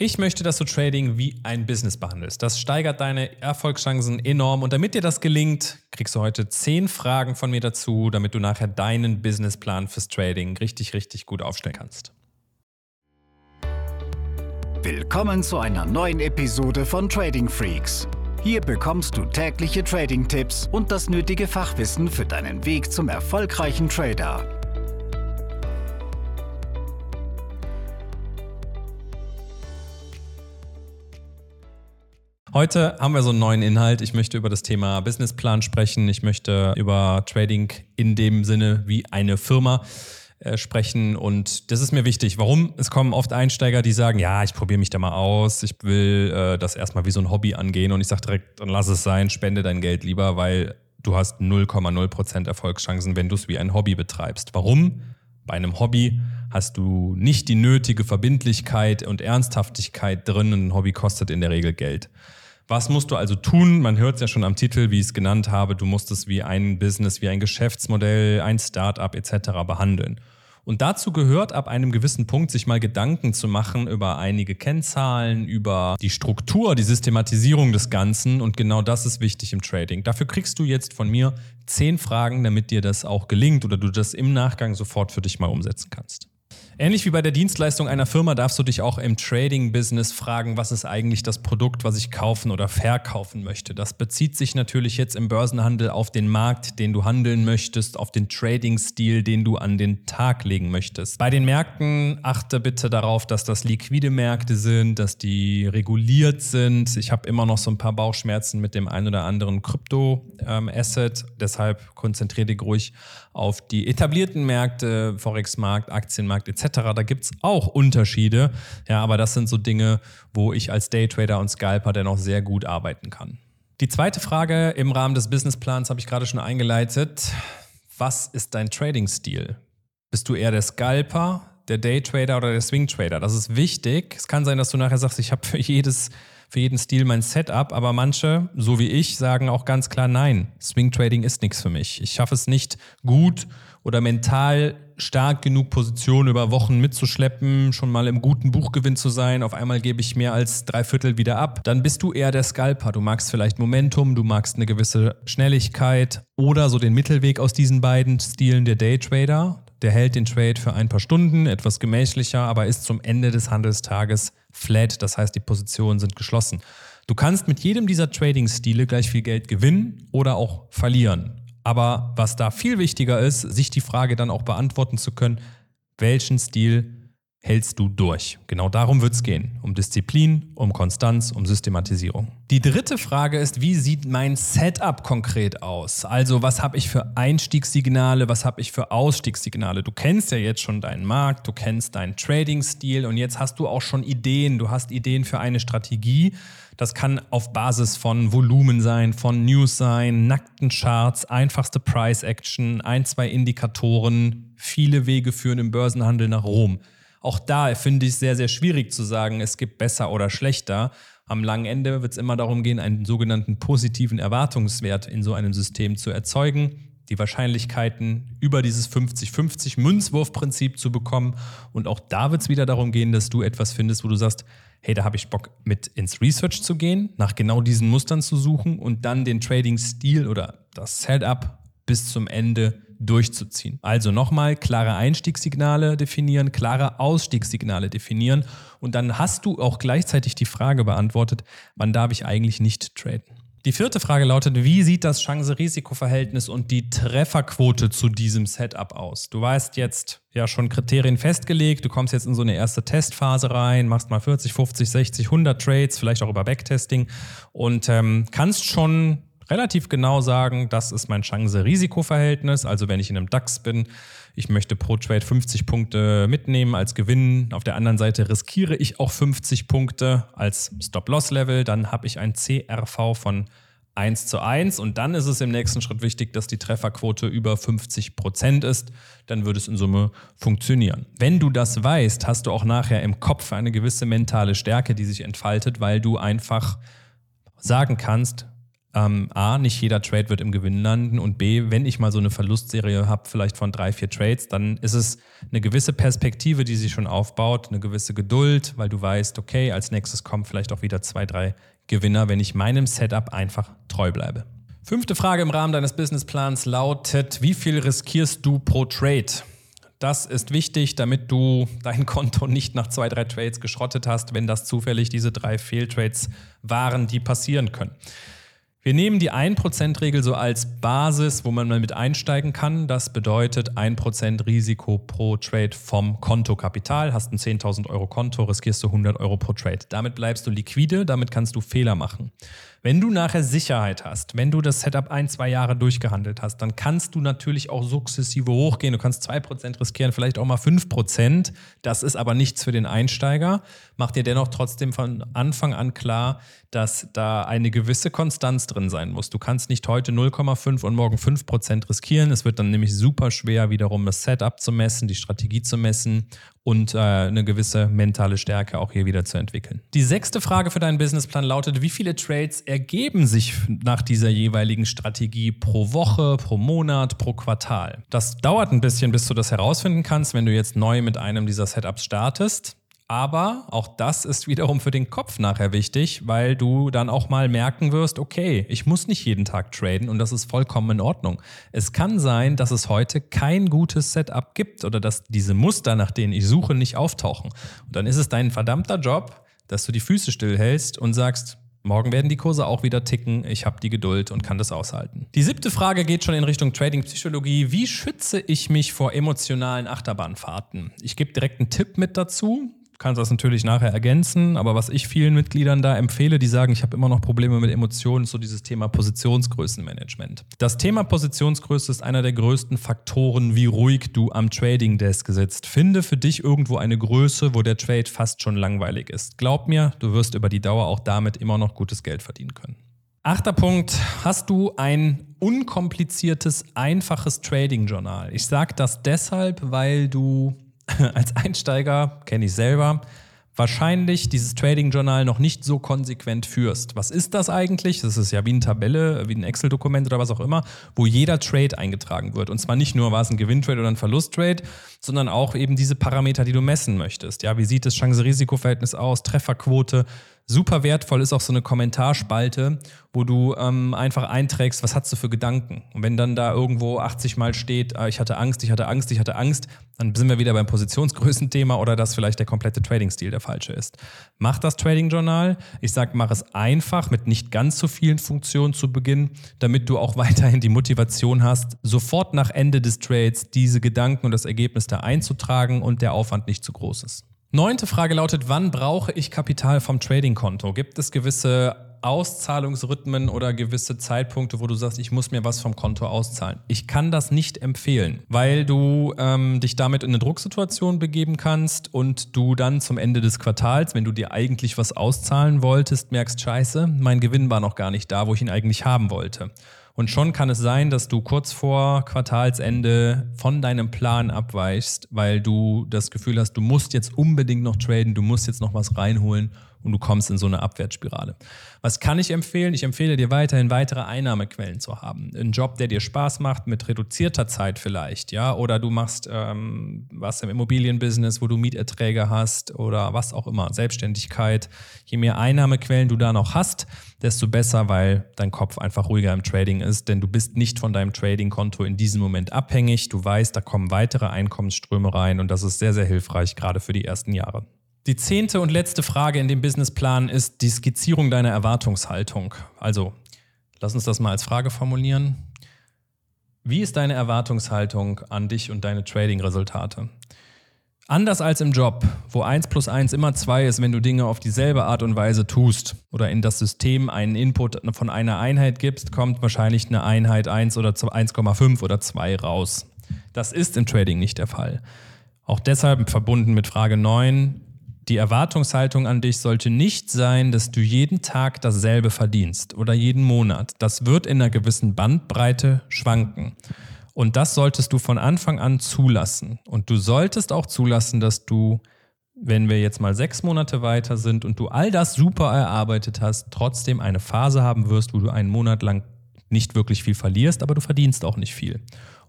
Ich möchte, dass du Trading wie ein Business behandelst. Das steigert deine Erfolgschancen enorm. Und damit dir das gelingt, kriegst du heute zehn Fragen von mir dazu, damit du nachher deinen Businessplan fürs Trading richtig, richtig gut aufstellen kannst. Willkommen zu einer neuen Episode von Trading Freaks. Hier bekommst du tägliche Trading-Tipps und das nötige Fachwissen für deinen Weg zum erfolgreichen Trader. Heute haben wir so einen neuen Inhalt. Ich möchte über das Thema Businessplan sprechen. Ich möchte über Trading in dem Sinne wie eine Firma äh, sprechen. Und das ist mir wichtig. Warum? Es kommen oft Einsteiger, die sagen, ja, ich probiere mich da mal aus. Ich will äh, das erstmal wie so ein Hobby angehen. Und ich sage direkt, dann lass es sein, spende dein Geld lieber, weil du hast 0,0% Erfolgschancen, wenn du es wie ein Hobby betreibst. Warum? Bei einem Hobby hast du nicht die nötige Verbindlichkeit und Ernsthaftigkeit drin. Ein Hobby kostet in der Regel Geld. Was musst du also tun? Man hört es ja schon am Titel, wie ich es genannt habe. Du musst es wie ein Business, wie ein Geschäftsmodell, ein Startup etc. behandeln. Und dazu gehört ab einem gewissen Punkt, sich mal Gedanken zu machen über einige Kennzahlen, über die Struktur, die Systematisierung des Ganzen. Und genau das ist wichtig im Trading. Dafür kriegst du jetzt von mir zehn Fragen, damit dir das auch gelingt oder du das im Nachgang sofort für dich mal umsetzen kannst. Ähnlich wie bei der Dienstleistung einer Firma darfst du dich auch im Trading-Business fragen, was ist eigentlich das Produkt, was ich kaufen oder verkaufen möchte. Das bezieht sich natürlich jetzt im Börsenhandel auf den Markt, den du handeln möchtest, auf den Trading-Stil, den du an den Tag legen möchtest. Bei den Märkten achte bitte darauf, dass das liquide Märkte sind, dass die reguliert sind. Ich habe immer noch so ein paar Bauchschmerzen mit dem einen oder anderen Krypto-Asset. Deshalb konzentriere dich ruhig auf die etablierten Märkte, Forex-Markt, Aktienmarkt etc da gibt es auch Unterschiede. Ja, aber das sind so Dinge, wo ich als Daytrader und Scalper dennoch sehr gut arbeiten kann. Die zweite Frage im Rahmen des Businessplans habe ich gerade schon eingeleitet. Was ist dein Trading-Stil? Bist du eher der Scalper, der Daytrader oder der Swing-Trader? Das ist wichtig. Es kann sein, dass du nachher sagst, ich habe für jedes für jeden Stil mein Setup, aber manche, so wie ich, sagen auch ganz klar nein. Swing Trading ist nichts für mich. Ich schaffe es nicht gut oder mental stark genug Positionen über Wochen mitzuschleppen, schon mal im guten Buchgewinn zu sein, auf einmal gebe ich mehr als drei Viertel wieder ab, dann bist du eher der Scalper. Du magst vielleicht Momentum, du magst eine gewisse Schnelligkeit oder so den Mittelweg aus diesen beiden Stilen der Daytrader. Der hält den Trade für ein paar Stunden, etwas gemächlicher, aber ist zum Ende des Handelstages flat, das heißt, die Positionen sind geschlossen. Du kannst mit jedem dieser Trading-Stile gleich viel Geld gewinnen oder auch verlieren. Aber was da viel wichtiger ist, sich die Frage dann auch beantworten zu können, welchen Stil hältst du durch? Genau darum wird es gehen. Um Disziplin, um Konstanz, um Systematisierung. Die dritte Frage ist, wie sieht mein Setup konkret aus? Also was habe ich für Einstiegssignale, was habe ich für Ausstiegssignale? Du kennst ja jetzt schon deinen Markt, du kennst deinen Trading-Stil und jetzt hast du auch schon Ideen. Du hast Ideen für eine Strategie. Das kann auf Basis von Volumen sein, von News sein, nackten Charts, einfachste Price Action, ein, zwei Indikatoren. Viele Wege führen im Börsenhandel nach Rom. Auch da finde ich es sehr, sehr schwierig zu sagen, es gibt besser oder schlechter. Am langen Ende wird es immer darum gehen, einen sogenannten positiven Erwartungswert in so einem System zu erzeugen, die Wahrscheinlichkeiten über dieses 50-50 Münzwurfprinzip zu bekommen. Und auch da wird es wieder darum gehen, dass du etwas findest, wo du sagst, hey, da habe ich Bock mit ins Research zu gehen, nach genau diesen Mustern zu suchen und dann den Trading-Stil oder das Setup bis zum Ende durchzuziehen. Also nochmal klare Einstiegssignale definieren, klare Ausstiegssignale definieren und dann hast du auch gleichzeitig die Frage beantwortet, wann darf ich eigentlich nicht traden? Die vierte Frage lautet, wie sieht das Chance-Risiko-Verhältnis und die Trefferquote zu diesem Setup aus? Du weißt jetzt ja schon Kriterien festgelegt, du kommst jetzt in so eine erste Testphase rein, machst mal 40, 50, 60, 100 Trades, vielleicht auch über Backtesting und ähm, kannst schon relativ genau sagen, das ist mein Chance-Risiko-Verhältnis. Also wenn ich in einem DAX bin, ich möchte pro Trade 50 Punkte mitnehmen als Gewinn. Auf der anderen Seite riskiere ich auch 50 Punkte als Stop-Loss-Level. Dann habe ich ein CRV von 1 zu 1 und dann ist es im nächsten Schritt wichtig, dass die Trefferquote über 50 Prozent ist. Dann würde es in Summe funktionieren. Wenn du das weißt, hast du auch nachher im Kopf eine gewisse mentale Stärke, die sich entfaltet, weil du einfach sagen kannst, ähm, A, nicht jeder Trade wird im Gewinn landen und B, wenn ich mal so eine Verlustserie habe, vielleicht von drei, vier Trades, dann ist es eine gewisse Perspektive, die sich schon aufbaut, eine gewisse Geduld, weil du weißt, okay, als nächstes kommen vielleicht auch wieder zwei, drei Gewinner, wenn ich meinem Setup einfach treu bleibe. Fünfte Frage im Rahmen deines Businessplans lautet, wie viel riskierst du pro Trade? Das ist wichtig, damit du dein Konto nicht nach zwei, drei Trades geschrottet hast, wenn das zufällig diese drei Fehltrades waren, die passieren können. Wir nehmen die 1%-Regel so als Basis, wo man mal mit einsteigen kann. Das bedeutet 1% Risiko pro Trade vom Kontokapital. Hast ein 10.000 Euro Konto, riskierst du 100 Euro pro Trade. Damit bleibst du liquide, damit kannst du Fehler machen. Wenn du nachher Sicherheit hast, wenn du das Setup ein, zwei Jahre durchgehandelt hast, dann kannst du natürlich auch sukzessive hochgehen. Du kannst 2% riskieren, vielleicht auch mal 5%. Das ist aber nichts für den Einsteiger. Mach dir dennoch trotzdem von Anfang an klar, dass da eine gewisse Konstanz drin sein muss. Du kannst nicht heute 0,5 und morgen 5% riskieren. Es wird dann nämlich super schwer, wiederum das Setup zu messen, die Strategie zu messen und äh, eine gewisse mentale Stärke auch hier wieder zu entwickeln. Die sechste Frage für deinen Businessplan lautet, wie viele Trades ergeben sich nach dieser jeweiligen Strategie pro Woche, pro Monat, pro Quartal? Das dauert ein bisschen, bis du das herausfinden kannst, wenn du jetzt neu mit einem dieser Setups startest. Aber auch das ist wiederum für den Kopf nachher wichtig, weil du dann auch mal merken wirst, okay, ich muss nicht jeden Tag traden und das ist vollkommen in Ordnung. Es kann sein, dass es heute kein gutes Setup gibt oder dass diese Muster, nach denen ich suche, nicht auftauchen. Und dann ist es dein verdammter Job, dass du die Füße stillhältst und sagst, Morgen werden die Kurse auch wieder ticken. Ich habe die Geduld und kann das aushalten. Die siebte Frage geht schon in Richtung Trading-Psychologie. Wie schütze ich mich vor emotionalen Achterbahnfahrten? Ich gebe direkt einen Tipp mit dazu kannst das natürlich nachher ergänzen, aber was ich vielen Mitgliedern da empfehle, die sagen, ich habe immer noch Probleme mit Emotionen, ist so dieses Thema Positionsgrößenmanagement. Das Thema Positionsgröße ist einer der größten Faktoren, wie ruhig du am Trading Desk sitzt. Finde für dich irgendwo eine Größe, wo der Trade fast schon langweilig ist. Glaub mir, du wirst über die Dauer auch damit immer noch gutes Geld verdienen können. Achter Punkt, hast du ein unkompliziertes, einfaches Trading-Journal? Ich sage das deshalb, weil du als Einsteiger, kenne ich selber, wahrscheinlich dieses Trading-Journal noch nicht so konsequent führst. Was ist das eigentlich? Das ist ja wie eine Tabelle, wie ein Excel-Dokument oder was auch immer, wo jeder Trade eingetragen wird. Und zwar nicht nur, war es ein Gewinntrade oder ein Verlusttrade, sondern auch eben diese Parameter, die du messen möchtest. Ja, wie sieht das Chance-Risiko-Verhältnis aus, Trefferquote, Super wertvoll ist auch so eine Kommentarspalte, wo du ähm, einfach einträgst, was hast du für Gedanken. Und wenn dann da irgendwo 80 Mal steht, äh, ich hatte Angst, ich hatte Angst, ich hatte Angst, dann sind wir wieder beim Positionsgrößenthema oder dass vielleicht der komplette Trading-Stil der falsche ist. Mach das Trading-Journal. Ich sage, mach es einfach mit nicht ganz so vielen Funktionen zu Beginn, damit du auch weiterhin die Motivation hast, sofort nach Ende des Trades diese Gedanken und das Ergebnis da einzutragen und der Aufwand nicht zu groß ist. Neunte Frage lautet, wann brauche ich Kapital vom Trading-Konto? Gibt es gewisse Auszahlungsrhythmen oder gewisse Zeitpunkte, wo du sagst, ich muss mir was vom Konto auszahlen. Ich kann das nicht empfehlen, weil du ähm, dich damit in eine Drucksituation begeben kannst und du dann zum Ende des Quartals, wenn du dir eigentlich was auszahlen wolltest, merkst, scheiße, mein Gewinn war noch gar nicht da, wo ich ihn eigentlich haben wollte. Und schon kann es sein, dass du kurz vor Quartalsende von deinem Plan abweichst, weil du das Gefühl hast, du musst jetzt unbedingt noch traden, du musst jetzt noch was reinholen und du kommst in so eine Abwärtsspirale. Was kann ich empfehlen? Ich empfehle dir weiterhin weitere Einnahmequellen zu haben. Ein Job, der dir Spaß macht, mit reduzierter Zeit vielleicht, ja, oder du machst ähm, was im Immobilienbusiness, wo du Mieterträge hast oder was auch immer, Selbstständigkeit. Je mehr Einnahmequellen du da noch hast, desto besser, weil dein Kopf einfach ruhiger im Trading ist, denn du bist nicht von deinem Trading-Konto in diesem Moment abhängig. Du weißt, da kommen weitere Einkommensströme rein und das ist sehr, sehr hilfreich, gerade für die ersten Jahre. Die zehnte und letzte Frage in dem Businessplan ist die Skizzierung deiner Erwartungshaltung. Also, lass uns das mal als Frage formulieren. Wie ist deine Erwartungshaltung an dich und deine Trading-Resultate? Anders als im Job, wo 1 plus 1 immer 2 ist, wenn du Dinge auf dieselbe Art und Weise tust oder in das System einen Input von einer Einheit gibst, kommt wahrscheinlich eine Einheit 1 oder 1,5 oder 2 raus. Das ist im Trading nicht der Fall. Auch deshalb verbunden mit Frage 9, die Erwartungshaltung an dich sollte nicht sein, dass du jeden Tag dasselbe verdienst oder jeden Monat. Das wird in einer gewissen Bandbreite schwanken. Und das solltest du von Anfang an zulassen. Und du solltest auch zulassen, dass du wenn wir jetzt mal sechs Monate weiter sind und du all das super erarbeitet hast, trotzdem eine Phase haben wirst, wo du einen Monat lang nicht wirklich viel verlierst, aber du verdienst auch nicht viel.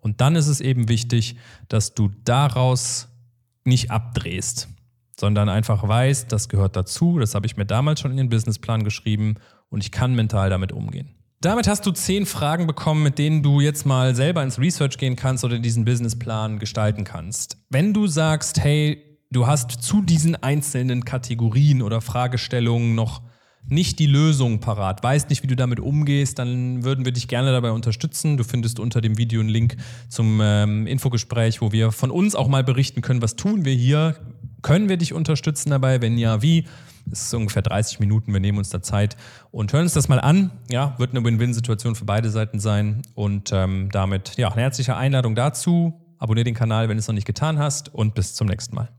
Und dann ist es eben wichtig, dass du daraus nicht abdrehst, sondern einfach weißt, das gehört dazu, das habe ich mir damals schon in den Businessplan geschrieben und ich kann mental damit umgehen. Damit hast du zehn Fragen bekommen, mit denen du jetzt mal selber ins Research gehen kannst oder diesen Businessplan gestalten kannst. Wenn du sagst, hey, du hast zu diesen einzelnen Kategorien oder Fragestellungen noch nicht die Lösung parat, weißt nicht, wie du damit umgehst, dann würden wir dich gerne dabei unterstützen. Du findest unter dem Video einen Link zum ähm, Infogespräch, wo wir von uns auch mal berichten können, was tun wir hier, können wir dich unterstützen dabei, wenn ja, wie. Es ist ungefähr 30 Minuten, wir nehmen uns da Zeit und hören uns das mal an. Ja, wird eine Win-Win-Situation für beide Seiten sein. Und ähm, damit, ja, eine herzliche Einladung dazu. Abonnier den Kanal, wenn du es noch nicht getan hast und bis zum nächsten Mal.